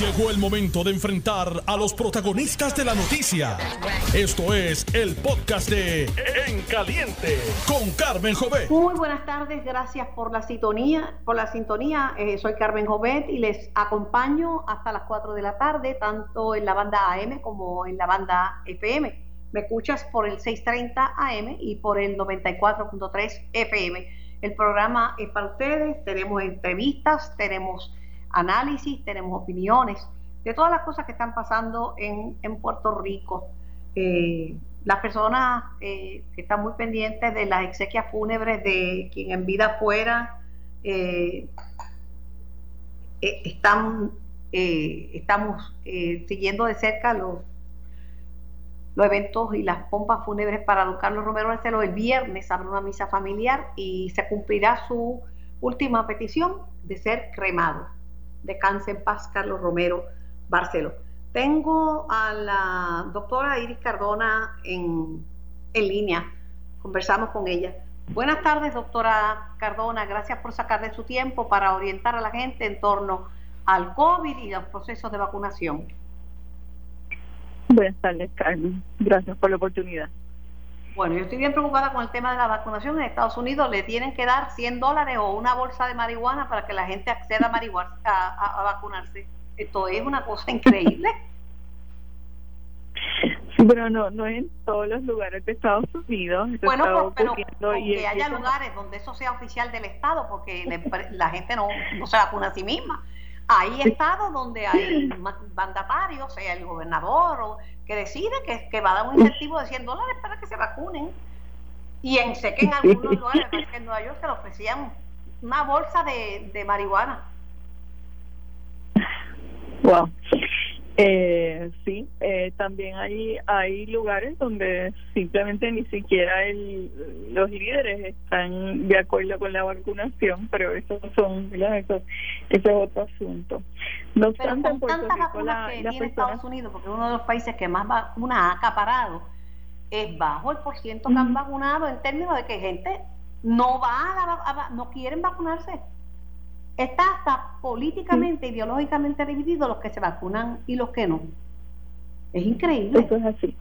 Llegó el momento de enfrentar a los protagonistas de la noticia. Esto es el podcast de En Caliente con Carmen Jovet. Muy buenas tardes, gracias por la sintonía. Por la sintonía, eh, soy Carmen Jovet y les acompaño hasta las 4 de la tarde, tanto en la banda AM como en la banda FM. Me escuchas por el 630 AM y por el 94.3 FM. El programa es para ustedes, tenemos entrevistas, tenemos análisis, tenemos opiniones de todas las cosas que están pasando en, Puerto Rico. Eh, las personas eh, que están muy pendientes de las exequias fúnebres de quien en vida fuera, eh, están, estamos siguiendo de cerca los, los eventos y las pompas fúnebres para don Carlos Romero Barceló. El viernes habrá una misa familiar y se cumplirá su última petición de ser cremado. Descanse en paz, Carlos Romero Barceló. Tengo a la doctora Iris Cardona en, en línea. Conversamos con ella. Buenas tardes, doctora Cardona. Gracias por sacar de su tiempo para orientar a la gente en torno al COVID y los procesos de vacunación. Buenas tardes, Carmen. Gracias por la oportunidad. Bueno, yo estoy bien preocupada con el tema de la vacunación. En Estados Unidos le tienen que dar 100 dólares o una bolsa de marihuana para que la gente acceda a, marihuana, a, vacunarse. Esto es una cosa increíble. pero no, no en todos los lugares de Estados Unidos. bueno, pero, que haya lugares donde eso sea oficial del Estado, porque la gente no, no se vacuna a sí misma. Hay estados donde hay mandatarios, sea el gobernador, o, que decide que, que, va a dar un incentivo de 100 dólares para que se vacunen. Y en, sé que en algunos lugares, en Nueva York, se le ofrecían una bolsa de, de marihuana. Wow. Eh, sí, eh, también hay hay lugares donde simplemente ni siquiera el, los líderes están de acuerdo con la vacunación, pero eso son eso, es otro asunto. No obstante, en Puerto Rico la, que tiene Estados Unidos, porque uno de los países que más vacunas ha acaparado, es bajo el porciento que han vacunado en términos de que gente no va a, la, no quieren vacunarse está hasta políticamente, ideológicamente dividido los que se vacunan y los que no. Es increíble. Eso es así.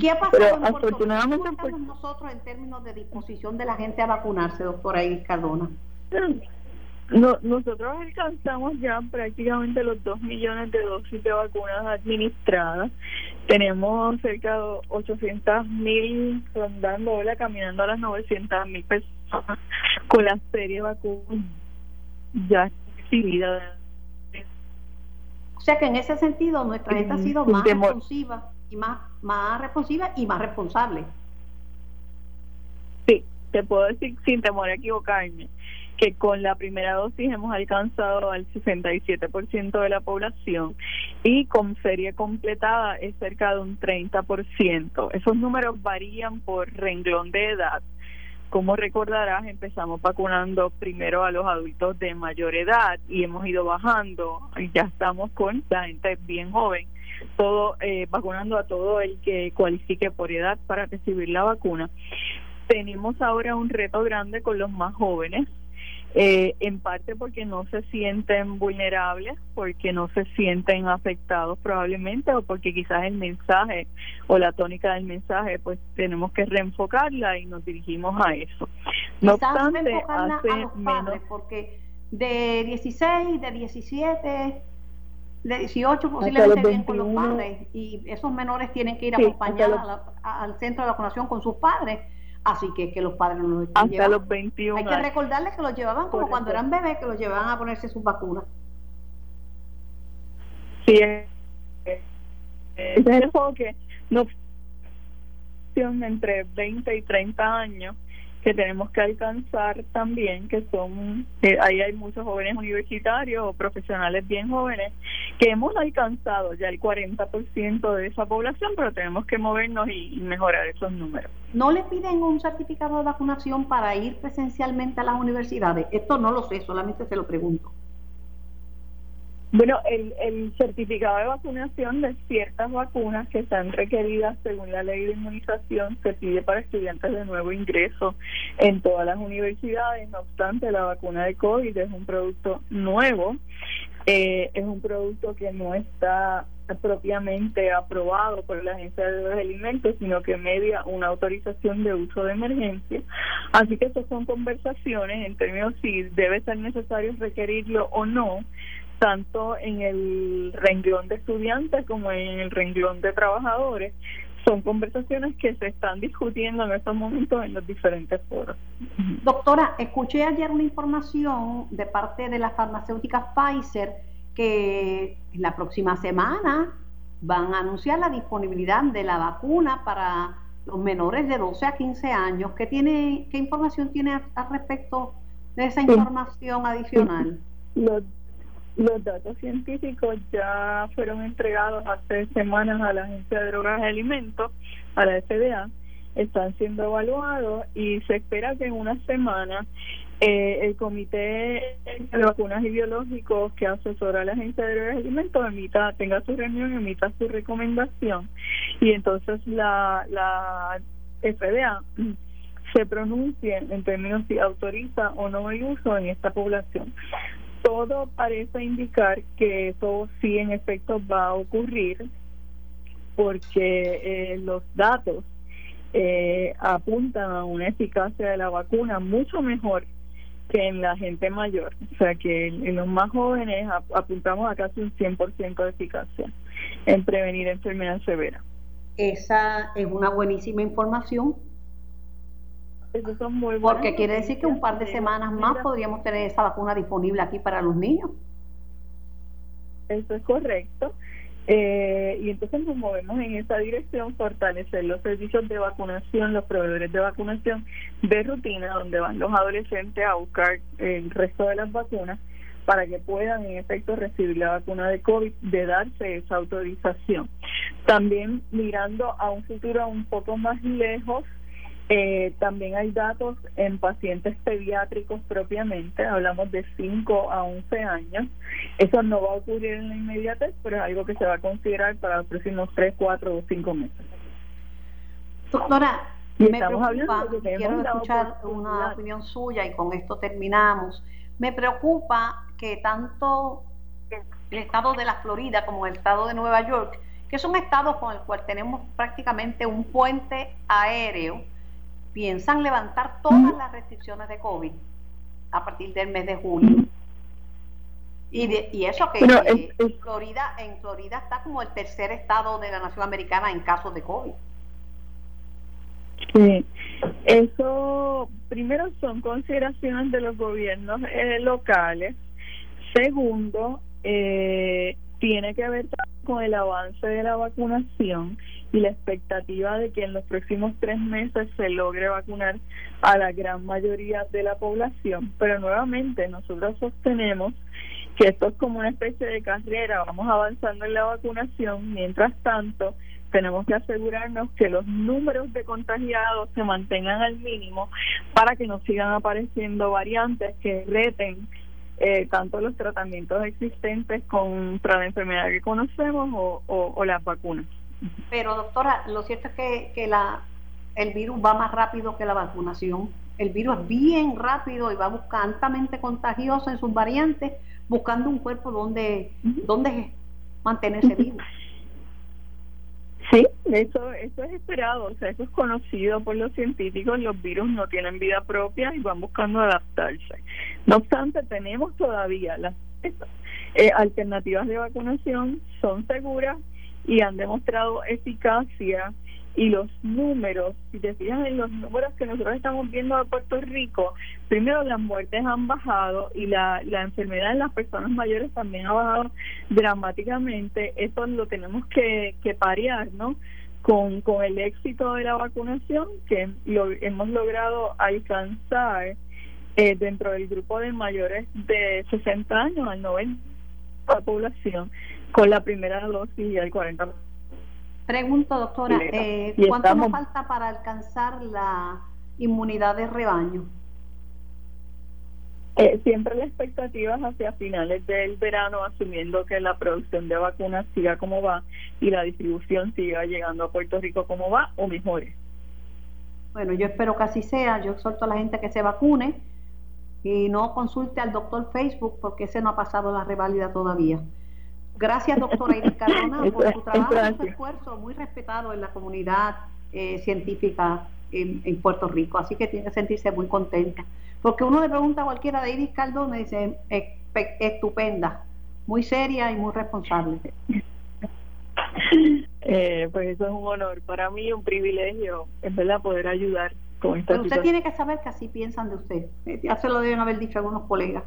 ¿Qué ha pasado en afortunadamente ¿Cómo estamos nosotros en términos de disposición de la gente a vacunarse, doctora Iris Cardona? No, nosotros alcanzamos ya prácticamente los 2 millones de dosis de vacunas administradas. Tenemos cerca de 800 mil rondando, caminando a las 900 mil personas con la serie vacuna ya recibida. O sea que en ese sentido nuestra gente ha sido más responsiva y más, más responsiva y más responsable. Sí, te puedo decir sin temor a equivocarme que con la primera dosis hemos alcanzado al 67% de la población y con serie completada es cerca de un 30%. Esos números varían por renglón de edad. Como recordarás, empezamos vacunando primero a los adultos de mayor edad y hemos ido bajando ya estamos con la gente bien joven, todo eh, vacunando a todo el que cualifique por edad para recibir la vacuna. Tenemos ahora un reto grande con los más jóvenes, eh, en parte porque no se sienten vulnerables, porque no se sienten afectados probablemente, o porque quizás el mensaje o la tónica del mensaje, pues tenemos que reenfocarla y nos dirigimos a eso. No obstante, hace a los padres, porque de 16, de 17 de 18 posiblemente vienen con los padres y esos menores tienen que ir acompañados al centro de vacunación con sus padres Así que que los padres no los Hasta los 21 Hay que recordarles que los llevaban como cuando eran bebés, que los llevaban a ponerse sus vacunas. Sí, ese es el enfoque. No entre 20 y 30 años que tenemos que alcanzar también, que son, ahí hay muchos jóvenes universitarios o profesionales bien jóvenes, que hemos alcanzado ya el 40% de esa población, pero tenemos que movernos y mejorar esos números. ¿No le piden un certificado de vacunación para ir presencialmente a las universidades? Esto no lo sé, solamente se lo pregunto. Bueno, el, el certificado de vacunación de ciertas vacunas que están requeridas según la ley de inmunización se pide para estudiantes de nuevo ingreso en todas las universidades. No obstante, la vacuna de COVID es un producto nuevo, eh, es un producto que no está propiamente aprobado por la Agencia de los Alimentos, sino que media una autorización de uso de emergencia. Así que estas son conversaciones en términos si debe ser necesario requerirlo o no tanto en el renglón de estudiantes como en el renglón de trabajadores. Son conversaciones que se están discutiendo en estos momentos en los diferentes foros. Doctora, escuché ayer una información de parte de la farmacéutica Pfizer que en la próxima semana van a anunciar la disponibilidad de la vacuna para los menores de 12 a 15 años. ¿Qué, tiene, qué información tiene al respecto de esa información adicional? Los datos científicos ya fueron entregados hace semanas a la Agencia de Drogas y Alimentos, a la FDA, están siendo evaluados y se espera que en una semana eh, el Comité de Vacunas y Biológicos que asesora a la Agencia de Drogas y Alimentos emita, tenga su reunión, emita su recomendación. Y entonces la, la FDA se pronuncie en términos si autoriza o no el uso en esta población todo parece indicar que eso sí en efecto va a ocurrir porque eh, los datos eh, apuntan a una eficacia de la vacuna mucho mejor que en la gente mayor. O sea que en, los más jóvenes apuntamos a casi un 100% de eficacia en prevenir enfermedad severa. Esa es una buenísima información porque quiere decir que un par de semanas más podríamos tener esa vacuna disponible aquí para los niños. Eso es correcto. Eh, y entonces nos movemos en esa dirección, fortalecer los servicios de vacunación, los proveedores de vacunación de rutina, donde van los adolescentes a buscar el resto de las vacunas para que puedan en efecto recibir la vacuna de COVID, de darse esa autorización. También mirando a un futuro un poco más lejos, eh, también hay datos en pacientes pediátricos propiamente, hablamos de 5 a 11 años. Eso no va a ocurrir en la inmediatez, pero es algo que se va a considerar para los próximos 3, 4 o 5 meses. Doctora, me preocupa, quiero escuchar una opinión suya y con esto terminamos. Me preocupa que tanto el estado de la Florida como el estado de Nueva York, que son estados con el cual tenemos prácticamente un puente aéreo, piensan levantar todas las restricciones de COVID a partir del mes de julio. Y, y eso que en, Florida, en Florida está como el tercer estado de la nación americana en casos de COVID. Sí, eso primero son consideraciones de los gobiernos eh, locales. Segundo, eh, tiene que ver con el avance de la vacunación y la expectativa de que en los próximos tres meses se logre vacunar a la gran mayoría de la población. Pero nuevamente nosotros sostenemos que esto es como una especie de carrera, vamos avanzando en la vacunación, mientras tanto tenemos que asegurarnos que los números de contagiados se mantengan al mínimo para que no sigan apareciendo variantes que reten eh, tanto los tratamientos existentes contra la enfermedad que conocemos o, o las vacunas. Pero doctora, lo cierto es que, que la, el virus va más rápido que la vacunación. El virus es bien rápido y va altamente contagioso en sus variantes, buscando un cuerpo donde, donde mantenerse vivo. Sí, eso, eso es esperado, o sea, eso es conocido por los científicos, los virus no tienen vida propia y van buscando adaptarse. No obstante, tenemos todavía las eh, alternativas de vacunación, son seguras y han demostrado eficacia y los números, si te fijas en los números que nosotros estamos viendo de Puerto Rico, primero las muertes han bajado y la, la enfermedad en las personas mayores también ha bajado dramáticamente. Eso lo tenemos que, que parear, ¿no? Con, con el éxito de la vacunación que lo hemos logrado alcanzar eh, dentro del grupo de mayores de 60 años al 90 de la población con la primera dosis y el 40%. Pregunto, doctora, eh, ¿cuánto nos falta para alcanzar la inmunidad de rebaño? Eh, siempre la expectativa es hacia finales del verano, asumiendo que la producción de vacunas siga como va y la distribución siga llegando a Puerto Rico como va o mejore. Bueno, yo espero que así sea. Yo exhorto a la gente que se vacune y no consulte al doctor Facebook porque ese no ha pasado la reválida todavía. Gracias, doctora Iris Cardona, por su trabajo y su esfuerzo muy respetado en la comunidad eh, científica en, en, Puerto Rico. Así que tiene que sentirse muy contenta. Porque uno le pregunta a cualquiera de Iris Cardona y dice, estupenda, muy seria y muy responsable. Eh, pues eso es un honor para mí, un privilegio, es verdad, poder ayudar con esta Pero usted tiene que saber que así piensan de usted. Eh, ya se lo deben haber dicho algunos colegas.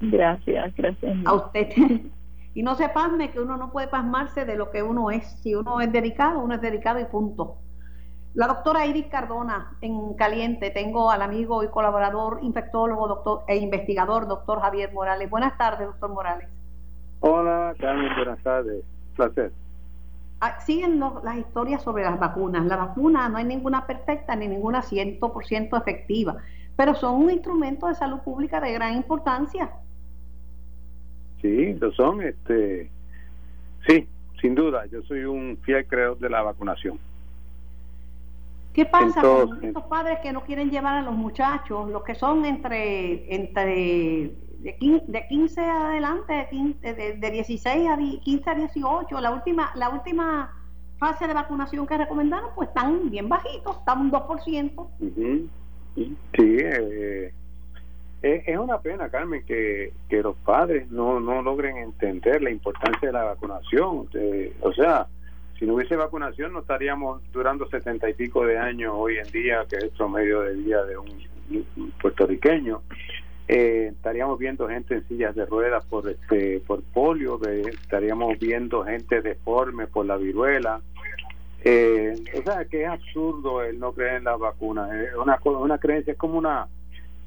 Gracias, gracias. A usted. y no se pasme que uno no puede pasmarse de lo que uno es. Si uno es dedicado, uno es dedicado y punto. La doctora Iris Cardona, en Caliente, tengo al amigo y colaborador, infectólogo doctor, e investigador, doctor Javier Morales. Buenas tardes, doctor Morales. Hola, Carmen, buenas tardes. Placer. Ah, siguen las historias sobre las vacunas. La vacuna no hay ninguna perfecta ni ninguna 100% efectiva, pero son un instrumento de salud pública de gran importancia. Sí, lo son. Este, sí, sin duda. Yo soy un fiel creador de la vacunación. ¿Qué pasa con estos padres que no quieren llevar a los muchachos, los que son entre entre de 15, de 15 adelante, de, 15, de, 16 a 15 a 18, la última la última fase de vacunación que recomendaron, pues están bien bajitos, están un 2%. Sí, eh, es, una pena, Carmen, que, que los padres no, no logren entender la importancia de la vacunación. Eh, o sea, si no hubiese vacunación no estaríamos durando setenta y pico de años hoy en día, que es el promedio de vida de un, puertorriqueño. Eh, estaríamos viendo gente en sillas de ruedas por este por polio, estaríamos viendo gente deforme por la viruela. Eh, o sea que es absurdo el no creer en las vacunas. Es una, una creencia, es como una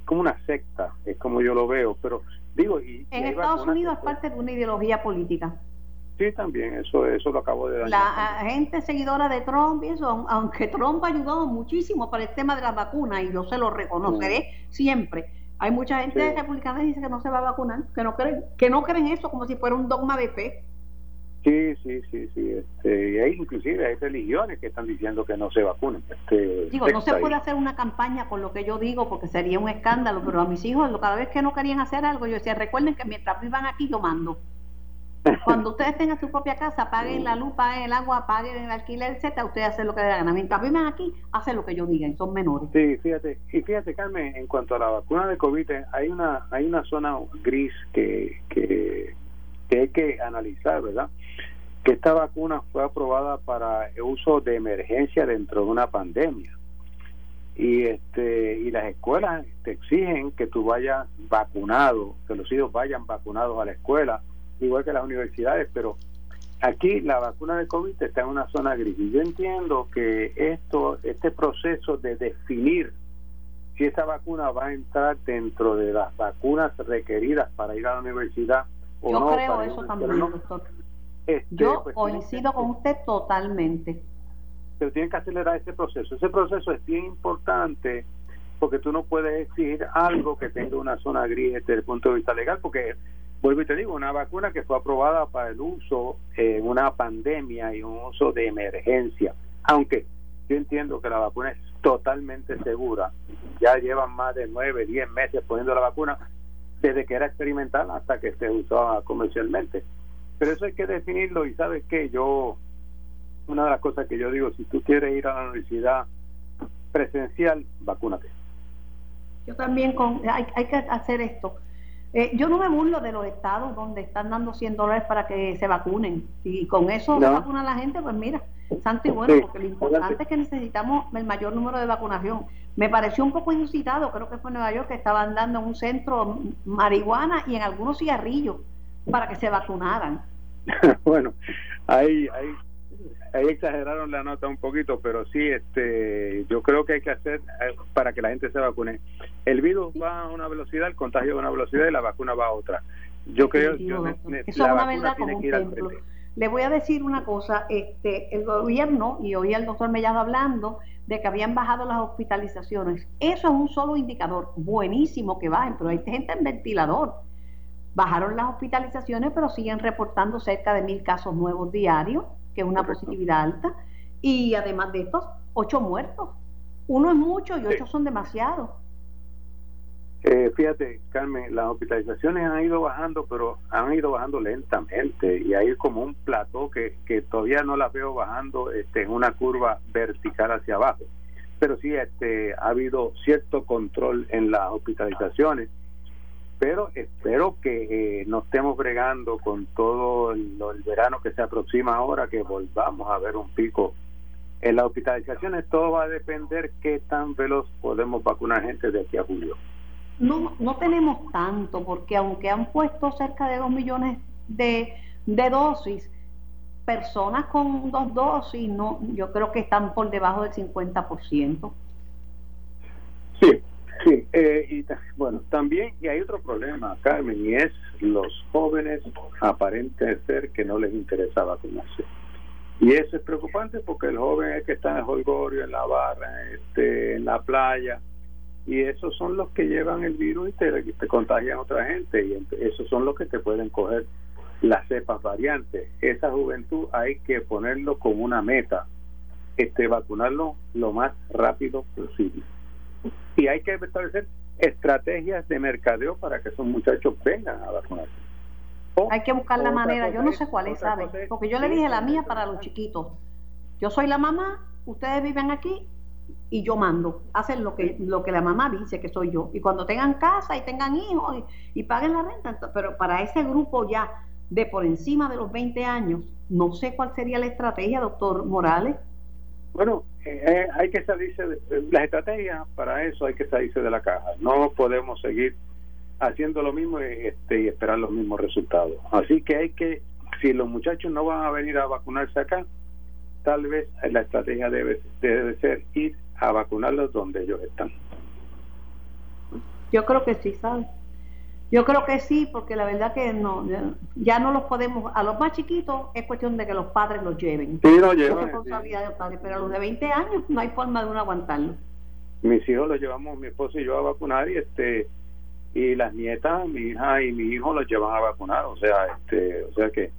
como una secta, es como yo lo veo. Pero digo, y, en Estados Unidos es parte de una ideología política. Sí, también, eso eso lo acabo de dañar. La gente seguidora de Trump y eso, aunque Trump ha ayudado muchísimo para el tema de las vacunas, y yo se lo reconoceré mm. siempre, hay mucha gente republicana que dice que no se va a vacunar, que no creen, que no creen eso como si fuera un dogma de fe. Sí, sí, sí, sí. Este, y hay inclusive hay religiones que están diciendo que no se vacunen. Este, digo, no se puede hacer una campaña con lo que yo digo porque sería un escándalo, pero a mis hijos cada vez que no querían hacer algo, yo decía, recuerden que mientras vivan aquí yo mando. Cuando ustedes tengan su propia casa, paguen la luz, paguen el agua, paguen el alquiler, etcétera, ustedes hacen lo que den gana. Mientras viven aquí, hacen lo que yo diga, son menores. Sí, fíjate, y fíjate, Carmen, en cuanto a la vacuna de COVID, hay una hay una zona gris que, que, que hay que analizar, ¿verdad? Que esta vacuna fue aprobada para uso de emergencia dentro de una pandemia y este y las escuelas te exigen que tú vayas vacunado, que los hijos vayan vacunados a la escuela igual que las universidades, pero aquí la vacuna de COVID está en una zona gris. Y yo entiendo que esto, este proceso de definir si esa vacuna va a entrar dentro de las vacunas requeridas para ir a la universidad o yo no. creo eso también, doctor. Este, yo pues, coincido con usted totalmente. Pero tienen que acelerar ese proceso. Ese proceso es bien importante porque tú no puedes exigir algo que tenga una zona gris desde el punto de vista legal, porque vuelvo y te digo, una vacuna que fue aprobada para el uso en una pandemia y un uso de emergencia. Aunque yo entiendo que la vacuna es totalmente segura. Ya llevan más de nueve, diez meses poniendo la vacuna desde que era experimental hasta que se usaba comercialmente. Pero eso hay que definirlo y sabes que yo, una de las cosas que yo digo, si tú quieres ir a la universidad presencial, vacúnate. Yo también con, hay, hay que hacer esto eh, yo no me burlo de los estados donde están dando 100 dólares para que se vacunen. Y con eso se vacuna la gente, pues mira, santo y bueno, porque lo importante es que necesitamos el mayor número de vacunación. Me pareció un poco inusitado, creo que fue en Nueva York, que estaban dando en un centro marihuana y en algunos cigarrillos para que se vacunaran. bueno, hay, hay ahí exageraron la nota un poquito, pero sí, este, yo creo que hay que hacer eh, para que la gente se vacune. El virus va a una velocidad, el contagio va a una velocidad y la vacuna va a otra. Yo creo que Eso es una verdad como un Le voy a decir una cosa, este, el gobierno, y oí al doctor Mellado hablando de que habían bajado las hospitalizaciones. Eso es un solo indicador, buenísimo que bajen, pero hay gente en ventilador. Bajaron las hospitalizaciones, pero siguen reportando cerca de mil casos nuevos diarios, que es una positividad alta. Y además de estos, ocho muertos. Uno es mucho y ocho son demasiados. Eh, fíjate, Carmen, las hospitalizaciones han ido bajando, pero han ido bajando lentamente y hay como un plató que, que todavía no la veo bajando este, en una curva vertical hacia abajo. Pero sí este, ha habido cierto control en las hospitalizaciones, pero espero que eh, no estemos bregando con todo el, el verano que se aproxima ahora, que volvamos a ver un pico en las hospitalizaciones. Todo va a depender qué tan veloz podemos vacunar gente de aquí a julio. No, no tenemos tanto, porque aunque han puesto cerca de 2 millones de, de dosis, personas con dos dosis, no, yo creo que están por debajo del 50%. Sí, sí. Eh, y bueno, también, y hay otro problema, Carmen, y es los jóvenes aparentes ser que no les interesa vacunarse. Y eso es preocupante porque el joven es que está en el holgorio, en la barra, este, en la playa, y esos son los que llevan el virus y te, contagian a otra gente y esos son los que te pueden coger las cepas variantes. Esa juventud hay que ponerlo como una meta, este vacunarlo lo más rápido posible. Y hay que establecer estrategias de mercadeo para que esos muchachos vengan a vacunarse. hay que buscar la manera, yo no sé cuál es, ¿sabes? Porque yo le dije la mía para los chiquitos. Yo soy la mamá, ustedes viven aquí, y yo mando, hacen lo que, lo que la mamá dice que soy yo. Y cuando tengan casa y tengan hijos y, paguen la renta, pero para ese grupo ya de por encima de los 20 años, no sé cuál sería la estrategia, doctor Morales. Bueno, eh, eh, hay que salirse, de, las estrategias para eso hay que salirse de la caja. No podemos seguir haciendo lo mismo este, y esperar los mismos resultados. Así que hay que, si los muchachos no van a venir a vacunarse acá, tal vez la estrategia debe, debe ser ir a vacunarlos donde ellos están. Yo creo que sí, ¿sabes? Yo creo que sí, porque la verdad que no, ya no los podemos, a los más chiquitos es cuestión de que los padres los lleven. Sí, los llevan. Es responsabilidad de los padres, pero a los de 20 años no hay forma de uno aguantarlo. Mis hijos los llevamos, mi esposo y yo a vacunar y este y las nietas, mi hija y mi hijo los llevan a vacunar, o sea, este, o sea que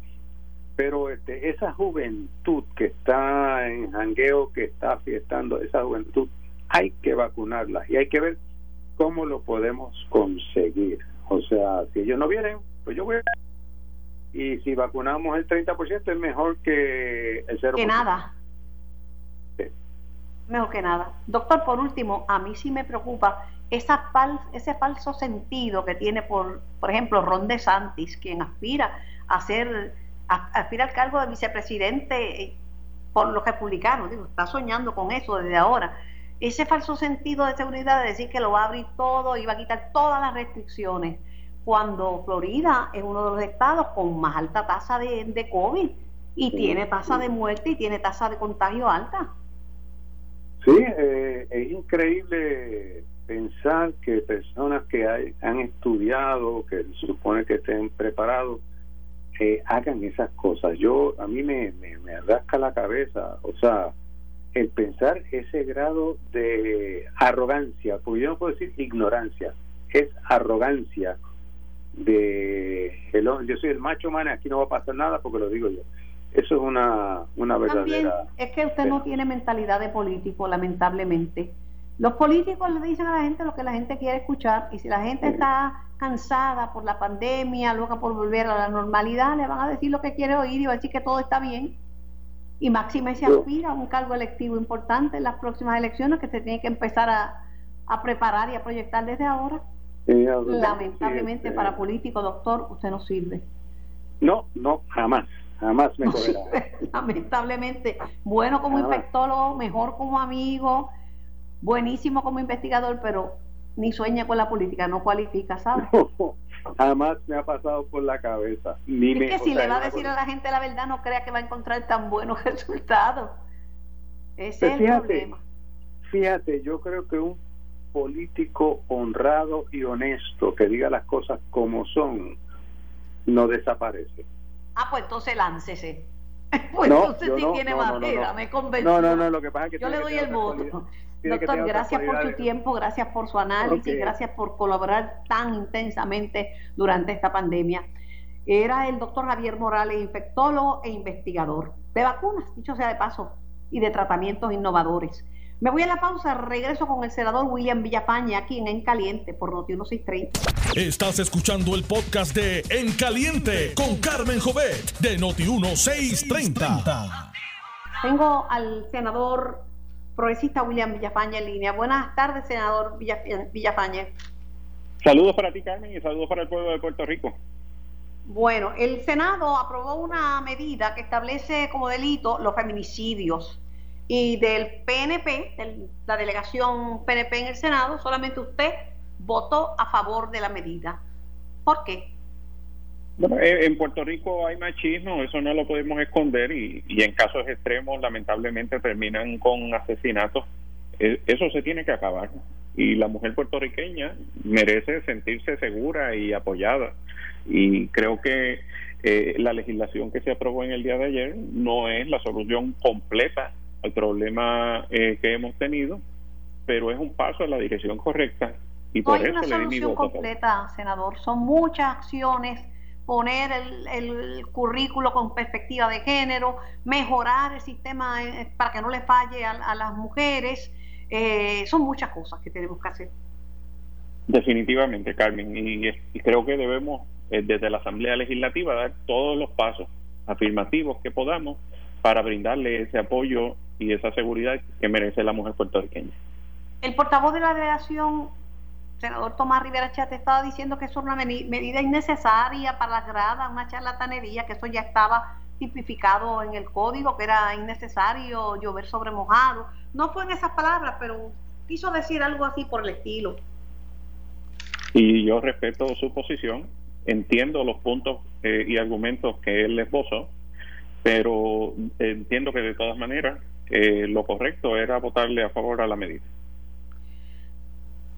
pero este, esa juventud que está en jangueo, que está fiestando, esa juventud hay que vacunarla y hay que ver cómo lo podemos conseguir. O sea, si ellos no vienen, pues yo voy a... Y si vacunamos el 30% es mejor que el 0%. Que nada. Mejor que nada. Doctor, por último, a mí sí me preocupa esa fal ese falso sentido que tiene, por, por ejemplo, Ron DeSantis, quien aspira a ser aspira al cargo de vicepresidente eh, por los republicanos, digo, está soñando con eso desde ahora. Ese falso sentido de seguridad de decir que lo va a abrir todo y va a quitar todas las restricciones, cuando Florida es uno de los estados con más alta tasa de, de COVID y tiene tasa de muerte y tiene tasa de contagio alta. Sí, eh, es increíble pensar que personas que hay, han estudiado, que se supone que estén preparados, hagan esas cosas. Yo, a mí me, me, rasca la cabeza, o sea, el pensar ese grado de arrogancia, porque yo no puedo decir ignorancia, es arrogancia de el, yo soy el macho man, aquí no va a pasar nada porque lo digo yo. Eso es una, una verdadera... es que usted no tiene mentalidad de político, lamentablemente. Los políticos le dicen a la gente lo que la gente quiere escuchar y si la gente está cansada por la pandemia, loca por volver a la normalidad, le van a decir lo que quiere oír y va a decir que todo está bien. Y máxime se aspira a un cargo electivo importante en las próximas elecciones que se tiene que empezar a, a preparar y a proyectar desde ahora. Lamentablemente para político, doctor, usted no sirve. No, no, jamás, jamás me Lamentablemente, bueno como infectólogo, mejor como amigo, buenísimo como investigador, pero ni sueña con la política, no cualifica, ¿sabes? jamás me ha pasado por la cabeza. Ni es que si le va a decir a la gente la verdad, no crea que va a encontrar tan buenos resultados. Ese es el problema. Fíjate, yo creo que un político honrado y honesto que diga las cosas como son, no desaparece. Ah, pues entonces láncese. Pues entonces sí tiene madera, me convenció. No, no, no, lo que pasa es que yo le doy el voto. Doctor, gracias por su tiempo, gracias por su análisis, gracias por colaborar tan intensamente durante esta pandemia. Era el doctor Javier Morales, infectólogo e investigador de vacunas, dicho sea de paso, y de tratamientos innovadores. Me voy a la pausa, regreso con el senador William Villafaña aquí en En Caliente por Noti 1630. Estás escuchando el podcast de En Caliente con Carmen Jovet de Noti 1630. Tengo al senador progresista William Villafaña en línea. Buenas tardes, senador Villafaña. Saludos para ti, Carmen, y saludos para el pueblo de Puerto Rico. Bueno, el Senado aprobó una medida que establece como delito los feminicidios. Y del PNP, de la delegación PNP en el Senado, solamente usted votó a favor de la medida. ¿Por qué? Bueno, eh, en Puerto Rico hay machismo, eso no lo podemos esconder y, en casos extremos lamentablemente terminan con asesinatos. E, eso se tiene que acabar y la mujer puertorriqueña merece sentirse segura y apoyada y creo que eh, la legislación que se aprobó en el día de ayer no es la solución completa al problema eh, que hemos tenido, pero es un paso en la dirección correcta y no hay una solución completa, senador. Son muchas acciones poner el, currículo con perspectiva de género, mejorar el sistema eh, para que no le falle a, las mujeres. Eh, son muchas cosas que tenemos que hacer. Definitivamente, Carmen, y, creo que debemos eh, desde la Asamblea Legislativa dar todos los pasos afirmativos que podamos para brindarle ese apoyo y esa seguridad que merece la mujer puertorriqueña. El portavoz de la delegación senador Tomás Rivera Chate estaba diciendo que eso es una medida innecesaria para las gradas, una charlatanería, que eso ya estaba tipificado en el código, que era innecesario llover sobre mojado. No fue en esas palabras, pero quiso decir algo así por el estilo. Y yo respeto su posición, entiendo los puntos eh, y argumentos que él esbozó, pero entiendo que de todas maneras eh, lo correcto era votarle a favor a la medida.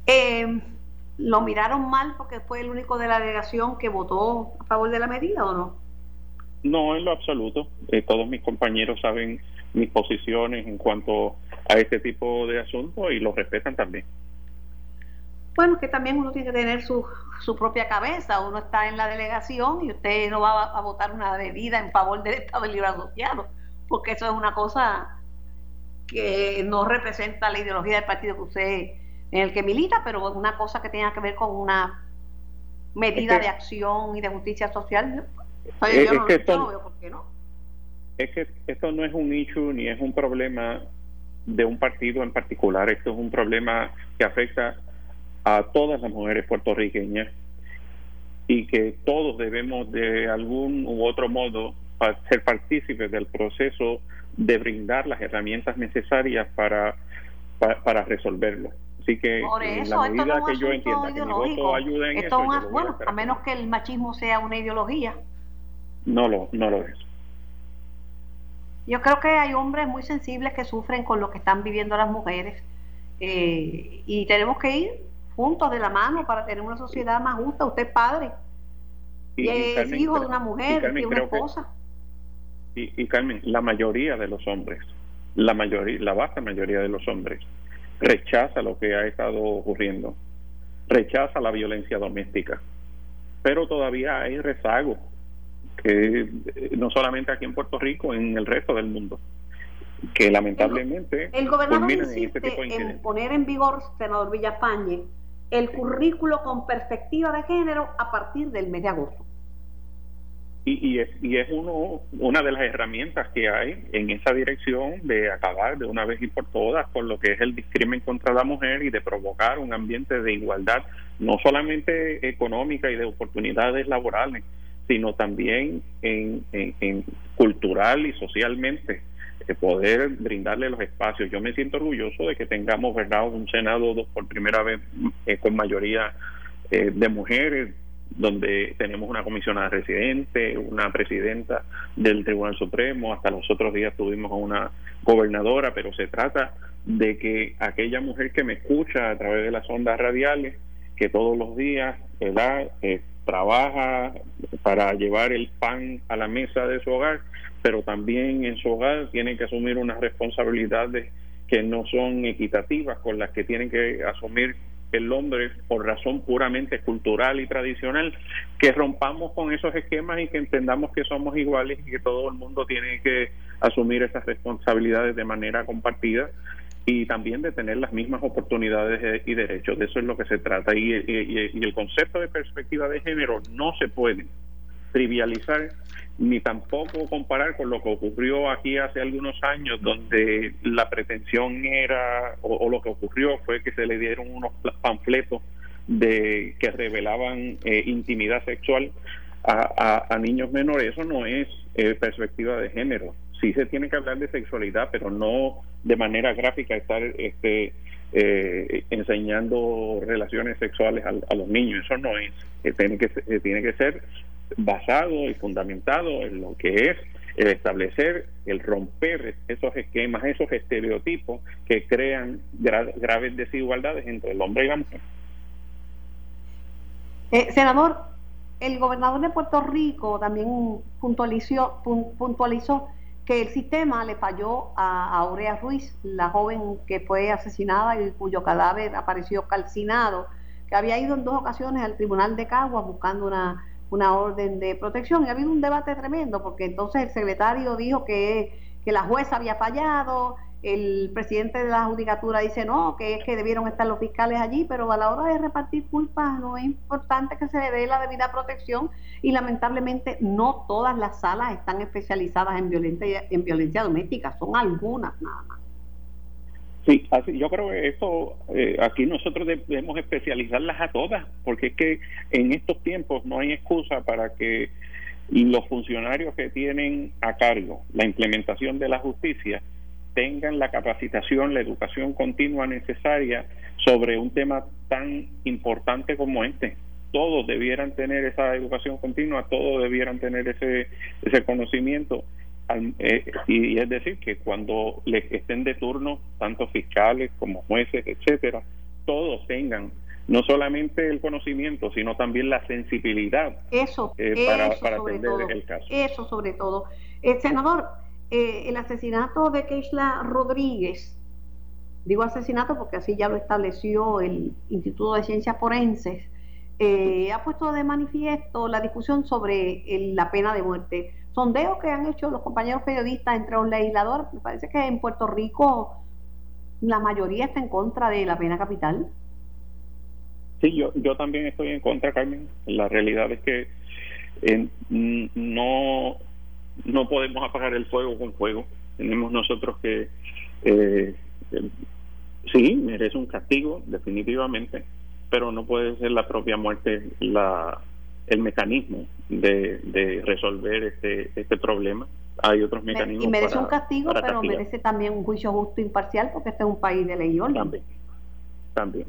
Eh, ¿Lo miraron mal porque fue el único de la delegación que votó a favor de la medida o no? No, en lo absoluto. Eh, todos mis compañeros saben mis posiciones en cuanto a este tipo de asuntos y lo respetan también. Bueno, que también uno tiene que tener su, su propia cabeza. Uno está en la delegación y usted no va a, votar una medida en favor del Estado Libre Asociado, porque eso es una cosa que no representa la ideología del partido que usted en el que milita, pero una cosa que tenga que ver con una medida de acción y de justicia social. es, que esto, no Es que esto no es un issue ni es un problema de un partido en particular, esto es un problema que afecta a todas las mujeres puertorriqueñas y que todos debemos de algún u otro modo ser partícipes del proceso de brindar las herramientas necesarias para, para resolverlo. Así que Por eso, la medida que yo entienda que mi voto ayude en esto, bueno, a menos que el machismo sea una ideología. No lo, no lo es. Yo creo que hay hombres muy sensibles que sufren con lo que están viviendo las mujeres eh, y tenemos que ir juntos de la mano para tener una sociedad más justa. Usted es padre y, es hijo de una mujer y, una esposa. y, y Carmen, la mayoría de los hombres, la mayoría, la vasta mayoría de los hombres rechaza lo que ha estado ocurriendo, rechaza la violencia doméstica, pero todavía hay rezago, que eh, no solamente aquí en Puerto Rico, en el resto del mundo, que lamentablemente... El, gobernador este insiste en, poner en vigor, senador Villafañe, el currículo con perspectiva de género a partir del mes de agosto. Y, es, y es uno, una de las herramientas que hay en esa dirección de acabar de una vez y por todas con lo que es el discrimen contra la mujer y de provocar un ambiente de igualdad, no solamente económica y de oportunidades laborales, sino también en, en, cultural y socialmente poder brindarle los espacios. Yo me siento orgulloso de que tengamos verdad un Senado por primera vez eh, con mayoría eh, de mujeres, donde tenemos una comisionada residente, una presidenta del Tribunal Supremo, hasta los otros días tuvimos a una gobernadora, pero se trata de que aquella mujer que me escucha a través de las ondas radiales, que todos los días ¿verdad? Eh, trabaja para llevar el pan a la mesa de su hogar, pero también en su hogar tienen que asumir unas responsabilidades que no son equitativas con las que tienen que asumir el hombre por razón puramente cultural y tradicional, que rompamos con esos esquemas y que entendamos que somos iguales y que todo el mundo tiene que asumir esas responsabilidades de manera compartida y también de tener las mismas oportunidades y derechos. De eso es lo que se trata. Y, y el concepto de perspectiva de género no se puede trivializar ni tampoco comparar con lo que ocurrió aquí hace algunos años, donde la pretensión era, o, lo que ocurrió fue que se le dieron unos panfletos de que revelaban eh, intimidad sexual a, niños menores. Eso no es eh, perspectiva de género. Sí se tiene que hablar de sexualidad, pero no de manera gráfica estar este, eh, enseñando relaciones sexuales a, los niños. Eso no es. tiene que tiene que ser basado y fundamentado en lo que es el establecer, el romper esos esquemas, esos estereotipos que crean graves desigualdades entre el hombre y la mujer. Eh, senador, el gobernador de Puerto Rico también puntualizó, puntualizó que el sistema le falló a Aurea Ruiz, la joven que fue asesinada y cuyo cadáver apareció calcinado, que había ido en dos ocasiones al tribunal de Caguas buscando una una orden de protección. Y ha habido un debate tremendo porque entonces el secretario dijo que, que la jueza había fallado, el presidente de la judicatura dice no, que es que debieron estar los fiscales allí, pero a la hora de repartir culpas no es importante que se le dé la debida protección y lamentablemente no todas las salas están especializadas en violencia, en violencia doméstica, son algunas nada más. Sí, así, yo creo que esto, eh, aquí nosotros debemos especializarlas a todas, porque es que en estos tiempos no hay excusa para que los funcionarios que tienen a cargo la implementación de la justicia tengan la capacitación, la educación continua necesaria sobre un tema tan importante como este. Todos debieran tener esa educación continua, todos debieran tener ese, ese conocimiento. Eh, y es decir que cuando les estén de turno tanto fiscales como jueces etcétera todos tengan no solamente el conocimiento sino también la sensibilidad eso, eh, para, para atender el caso. eso sobre todo. El senador eh, el asesinato de Keishla Rodríguez digo asesinato porque así ya lo estableció el Instituto de Ciencias Forenses ha puesto de manifiesto la discusión sobre la pena de muerte sondeos que han hecho los compañeros periodistas entre los legisladores, me parece que en Puerto Rico la mayoría está en contra de la pena capital. Sí, yo, yo también estoy en contra, Carmen. La realidad es que eh, no, no podemos apagar el fuego con fuego. Tenemos nosotros que, eh, sí, merece un castigo, definitivamente, pero no puede ser la propia muerte la el mecanismo de, de resolver este, este problema. Hay otros mecanismos. Y merece un castigo, pero merece también un juicio justo e imparcial, porque este es un país de ley y orden. También. También.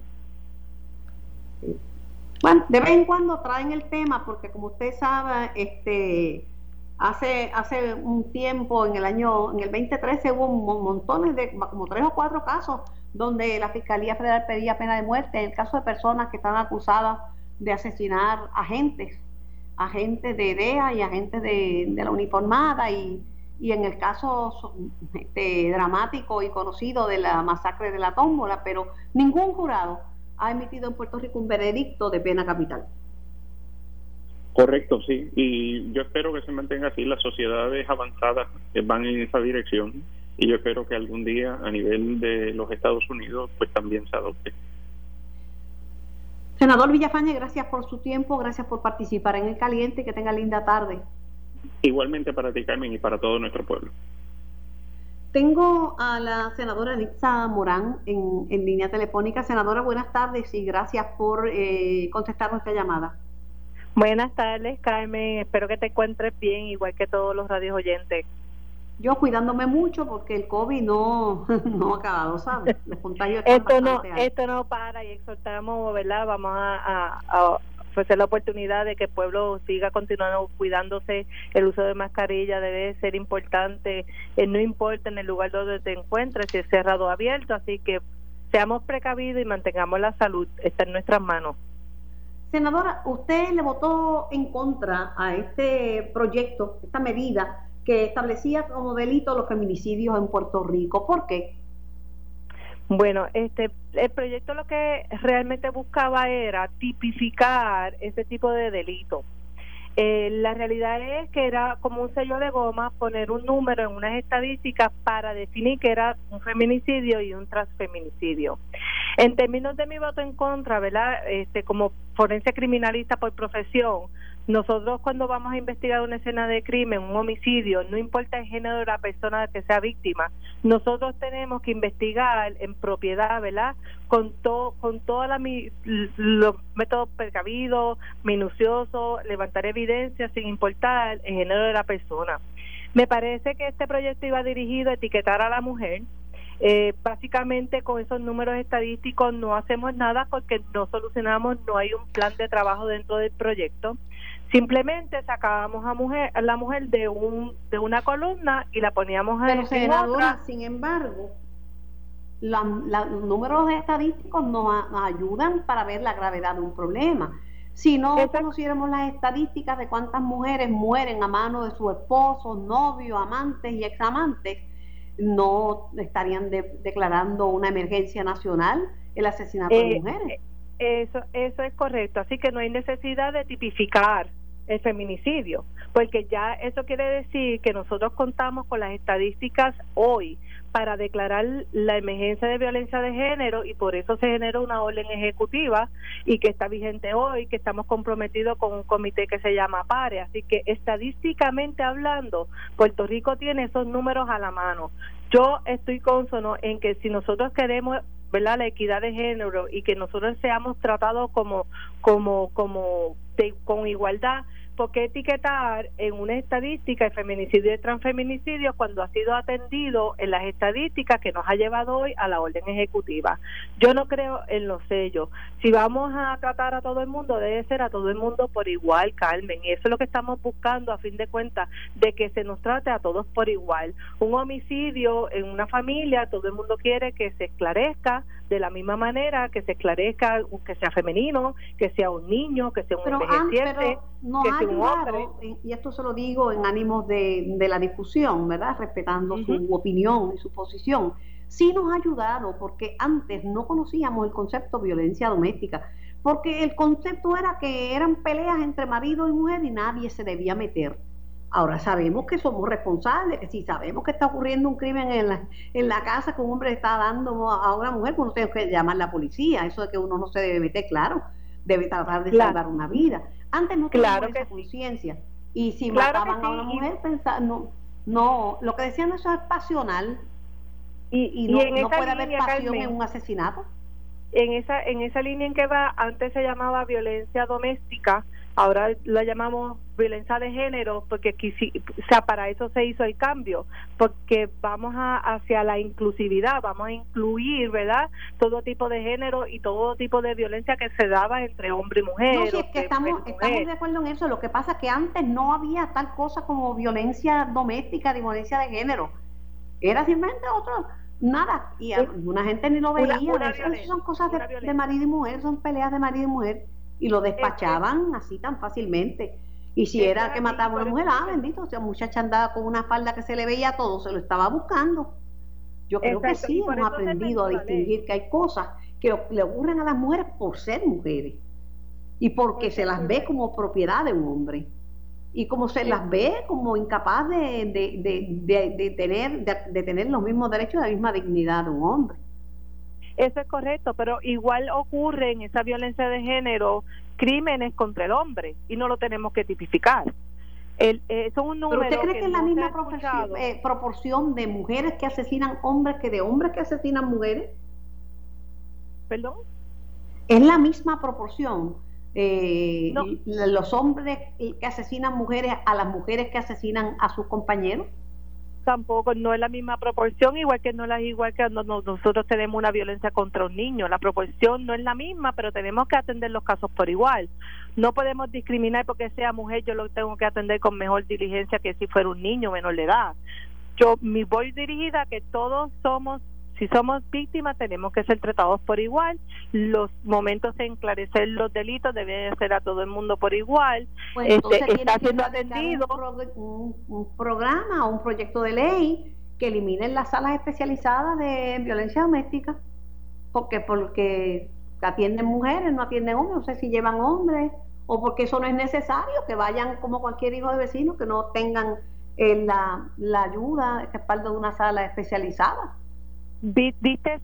Bueno, de vez en cuando traen el tema, porque como usted sabe, este hace hace un tiempo, en el año, en el 2013, hubo montones de, como tres o cuatro casos, donde la Fiscalía Federal pedía pena de muerte en el caso de personas que están acusadas de asesinar agentes, agentes de DEA y agentes de, la uniformada y, y, en el caso este, dramático y conocido de la masacre de la tómbola, pero ningún jurado ha emitido en Puerto Rico un veredicto de pena capital. Correcto, sí, y yo espero que se mantenga así. Las sociedades avanzadas van en esa dirección y yo espero que algún día a nivel de los Estados Unidos pues también se adopte. Senador Villafañe, gracias por su tiempo, gracias por participar en el caliente que tenga linda tarde. Igualmente para ti, Carmen, y para todo nuestro pueblo. Tengo a la senadora Lixa Morán en, línea telefónica. Senadora, buenas tardes y gracias por eh, contestar nuestra llamada. Buenas tardes, Carmen. Espero que te encuentres bien, igual que todos los radios oyentes yo cuidándome mucho porque el COVID no, no ha acabado, ¿sabes? Los contagios esto no Esto no para y exhortamos, ¿verdad? Vamos a, ofrecer la oportunidad de que el pueblo siga continuando cuidándose. El uso de mascarilla debe ser importante, eh, no importa en el lugar donde te encuentres, si es cerrado o abierto, así que seamos precavidos y mantengamos la salud, está en nuestras manos. Senadora, usted le votó en contra a este proyecto, esta medida que establecía como delito los feminicidios en Puerto Rico. ¿Por qué? Bueno, este, el proyecto lo que realmente buscaba era tipificar ese tipo de delito. Eh, la realidad es que era como un sello de goma poner un número en unas estadísticas para definir que era un feminicidio y un transfeminicidio. En términos de mi voto en contra, ¿verdad? Este, como forense criminalista por profesión, nosotros cuando vamos a investigar una escena de crimen, un homicidio, no importa el género de la persona que sea víctima, nosotros tenemos que investigar en propiedad, ¿verdad? Con todo, con todos los métodos precavidos, minuciosos, levantar evidencia sin importar el género de la persona. Me parece que este proyecto iba dirigido a etiquetar a la mujer, eh, básicamente con esos números estadísticos no hacemos nada porque no solucionamos, no hay un plan de trabajo dentro del proyecto. Simplemente sacábamos a mujer a la mujer de un de una columna y la poníamos Pero en, otra. sin embargo, los números estadísticos nos, ayudan para ver la gravedad de un problema. Si no conociéramos las estadísticas de cuántas mujeres mueren a mano de sus esposos, novios, amantes y examantes, no estarían declarando una emergencia nacional el asesinato de eh, mujeres. Eso, eso es correcto. Así que no hay necesidad de tipificar el feminicidio, porque ya eso quiere decir que nosotros contamos con las estadísticas hoy para declarar la emergencia de violencia de género y por eso se generó una orden ejecutiva y que está vigente hoy, que estamos comprometidos con un comité que se llama PARE. Así que estadísticamente hablando, Puerto Rico tiene esos números a la mano. Yo estoy consono en que si nosotros queremos ¿verdad? la equidad de género y que nosotros seamos tratados como como como con igualdad ¿por qué etiquetar en una estadística el feminicidio y transfeminicidio cuando ha sido atendido en las estadísticas que nos ha llevado hoy a la orden ejecutiva? Yo no creo en los sellos. Si vamos a tratar a todo el mundo, debe ser a todo el mundo por igual, Carmen. Y eso es lo que estamos buscando a fin de cuentas, de que se nos trate a todos por igual. Un homicidio en una familia, todo el mundo quiere que se esclarezca de la misma manera, que se esclarezca que sea femenino, que sea un niño, que sea un envejeciente y esto se lo digo en ánimos de, la discusión, ¿verdad? Respetando su opinión y su posición. Sí nos ha ayudado porque antes no conocíamos el concepto violencia doméstica, porque el concepto era que eran peleas entre marido y mujer y nadie se debía meter. Ahora sabemos que somos responsables, que si sabemos que está ocurriendo un crimen en la, en la casa que un hombre está dando a una mujer, pues uno tiene que llamar a la policía. Eso de que uno no se debe meter, claro, debe tratar de salvar una vida. Antes no teníamos esa conciencia. Y si mataban a una mujer, no, no, lo que decían eso es pasional. Y, no, puede haber pasión en un asesinato. En esa, en esa línea en que va, antes se llamaba violencia doméstica, ahora la llamamos violencia de género porque o sea, para eso se hizo el cambio porque vamos a, hacia la inclusividad vamos a incluir verdad todo tipo de género y todo tipo de violencia que se daba entre hombre y mujer no, es que estamos, estamos de acuerdo en eso lo que pasa es que antes no había tal cosa como violencia doméstica ni violencia de género. Era simplemente otro nada y una gente ni lo veía son cosas de, de marido y mujer son peleas de marido y mujer y lo despachaban así tan fácilmente. Y si era que mataba a una mujer, ah, bendito, o sea, muchacha andaba con una falda que se le veía todo, se lo estaba buscando. Yo creo que sí hemos aprendido a distinguir que hay cosas que le ocurren a las mujeres por ser mujeres y porque se las ve como propiedad de un hombre y como se las ve como incapaz de, de, de, de tener, de, tener los mismos derechos y la misma dignidad de un hombre. Eso es correcto, pero igual ocurre en esa violencia de género crímenes contra el hombre y no lo tenemos que tipificar. El, eh, son un número ¿Pero usted cree que, es la misma eh, proporción de mujeres que asesinan hombres que de hombres que asesinan mujeres? ¿Perdón? Es la misma proporción. Eh, los hombres que asesinan mujeres a las mujeres que asesinan a sus compañeros tampoco no es la misma proporción, igual que no es igual que nosotros tenemos una violencia contra un niño. La proporción no es la misma, pero tenemos que atender los casos por igual. No podemos discriminar porque sea mujer, yo lo tengo que atender con mejor diligencia que si fuera un niño menor de edad. Yo me voy dirigida a que todos somos Si somos víctimas, tenemos que ser tratados por igual. Los momentos de enclarecer los delitos deben ser a todo el mundo por igual. Pues este, está siendo atendido. Un, un, programa o un proyecto de ley que eliminen las salas especializadas de violencia doméstica. Porque, porque atienden mujeres, no atienden hombres, no sé si llevan hombres, o porque eso no es necesario, que vayan como cualquier hijo de vecino, que no tengan eh, la, la ayuda, el respaldo de una sala especializada. Diste,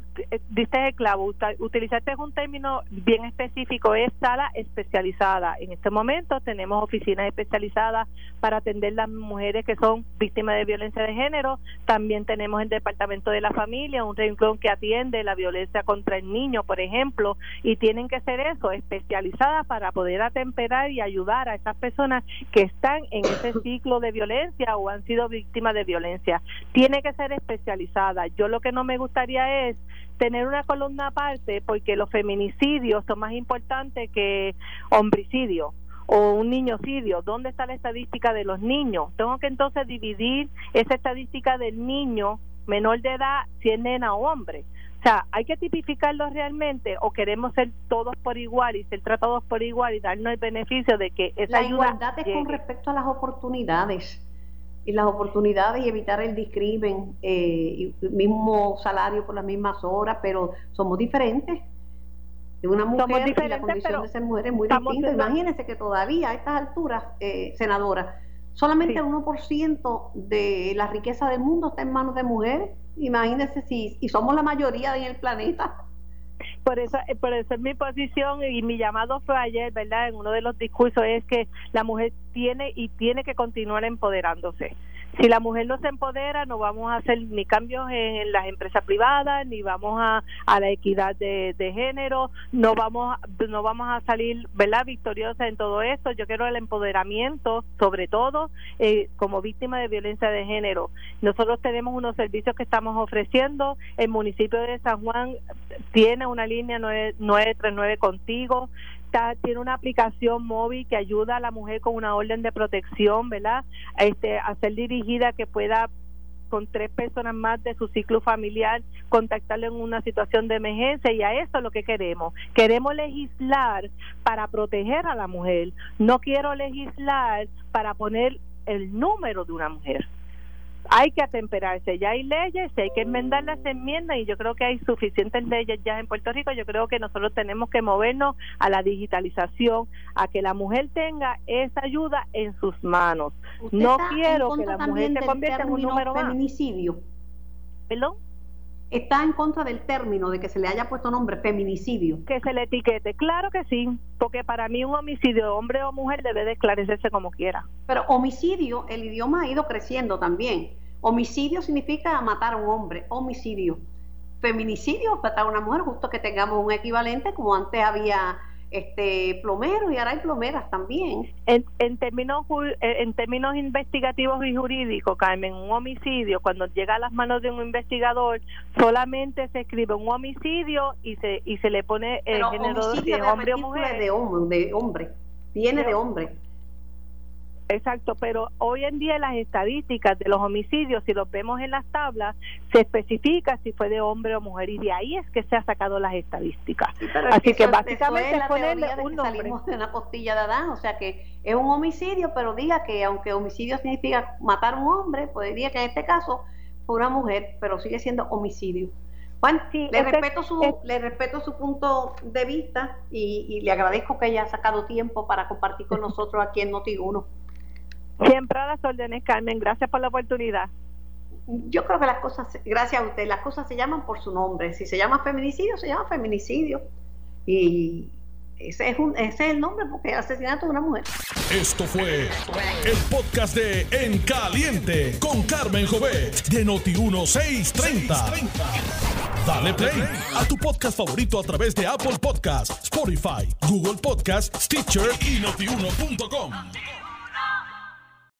diste el clavo, utilizaste un término bien específico, es sala especializada. En este momento tenemos oficinas especializadas para atender las mujeres que son víctimas de violencia de género. También tenemos el Departamento de la Familia, un rincón que atiende la violencia contra el niño, por ejemplo, y tienen que ser eso, especializadas para poder atemperar y ayudar a esas personas que están en ese ciclo de violencia o han sido víctimas de violencia. Tiene que ser especializada. Yo lo que no me gustaría es tener una columna aparte porque los feminicidios son más importantes que homicidio o un niñocidio. ¿Dónde está la estadística de los niños? Tengo que entonces dividir esa estadística del niño menor de edad si es nena o hombre. O sea, ¿hay que tipificarlo realmente o queremos ser todos por igual y ser tratados por igual y darnos el beneficio de que esa La igualdad es con respecto a las oportunidades y las oportunidades y evitar el discrimen, eh, mismo salario por las mismas horas, pero somos diferentes. Una mujer y la condición de ser mujer es muy distinta. Imagínense que todavía a estas alturas, eh, senadora, solamente el 1% de la riqueza del mundo está en manos de mujeres. Imagínense si y somos la mayoría en el planeta. Por eso, eh, por eso es mi posición y mi llamado fue ¿verdad? En uno de los discursos es que la mujer tiene y tiene que continuar empoderándose si la mujer no se empodera, no vamos a hacer ni cambios en, las empresas privadas, ni vamos a, a la equidad de, género, no vamos, no vamos a salir, ¿verdad?, victoriosa en todo esto. Yo quiero el empoderamiento, sobre todo eh, como víctima de violencia de género. Nosotros tenemos unos servicios que estamos ofreciendo. El municipio de San Juan tiene una línea 939 contigo tiene una aplicación móvil que ayuda a la mujer con una orden de protección, ¿verdad? Este, a ser dirigida que pueda con tres personas más de su ciclo familiar contactarle en una situación de emergencia y a eso es lo que queremos. Queremos legislar para proteger a la mujer. No quiero legislar para poner el número de una mujer hay que atemperarse, ya hay leyes, hay que enmendar las enmiendas y yo creo que hay suficientes leyes ya en Puerto Rico, yo creo que nosotros tenemos que movernos a la digitalización, a que la mujer tenga esa ayuda en sus manos. No quiero que la mujer se convierta en un número feminicidio. ¿Perdón? Está en contra del término de que se le haya puesto nombre feminicidio. Que se le etiquete, claro que sí, porque para mí un homicidio, hombre o mujer, debe de esclarecerse como quiera. Pero homicidio, el idioma ha ido creciendo también. Homicidio significa matar a un hombre, homicidio. Feminicidio, matar a una mujer, justo que tengamos un equivalente como antes había este plomero y ahora hay plomeras también. En, en, términos eh, en términos investigativos y jurídicos, Carmen, un homicidio cuando llega a las manos de un investigador solamente se escribe un homicidio y se y se le pone el género de hombre o mujer. De hombre, de hombre, viene de hombre. Exacto, pero hoy en día las estadísticas de los homicidios, si los vemos en las tablas, se especifica si fue de hombre o mujer y de ahí es que se ha sacado las estadísticas. Así que básicamente es ponerle un nombre. Salimos de una costilla de Adán, o sea que es un homicidio, pero diga que aunque homicidio significa matar a un hombre, podría que en este caso fue una mujer, pero sigue siendo homicidio. Le, respeto su, le respeto su punto de vista y, y, le agradezco que haya sacado tiempo para compartir con nosotros aquí en Noti1. Siempre a las órdenes, Carmen. Gracias por la oportunidad. Yo creo que las cosas, gracias a usted, las cosas se llaman por su nombre. Si se llama feminicidio, se llama feminicidio. Y ese es, un, ese es el nombre porque es asesinato de una mujer. Esto fue el podcast de En Caliente con Carmen Jovet de Noti1630. Dale play a tu podcast favorito a través de Apple Podcasts, Spotify, Google Podcasts, Stitcher y notiuno.com.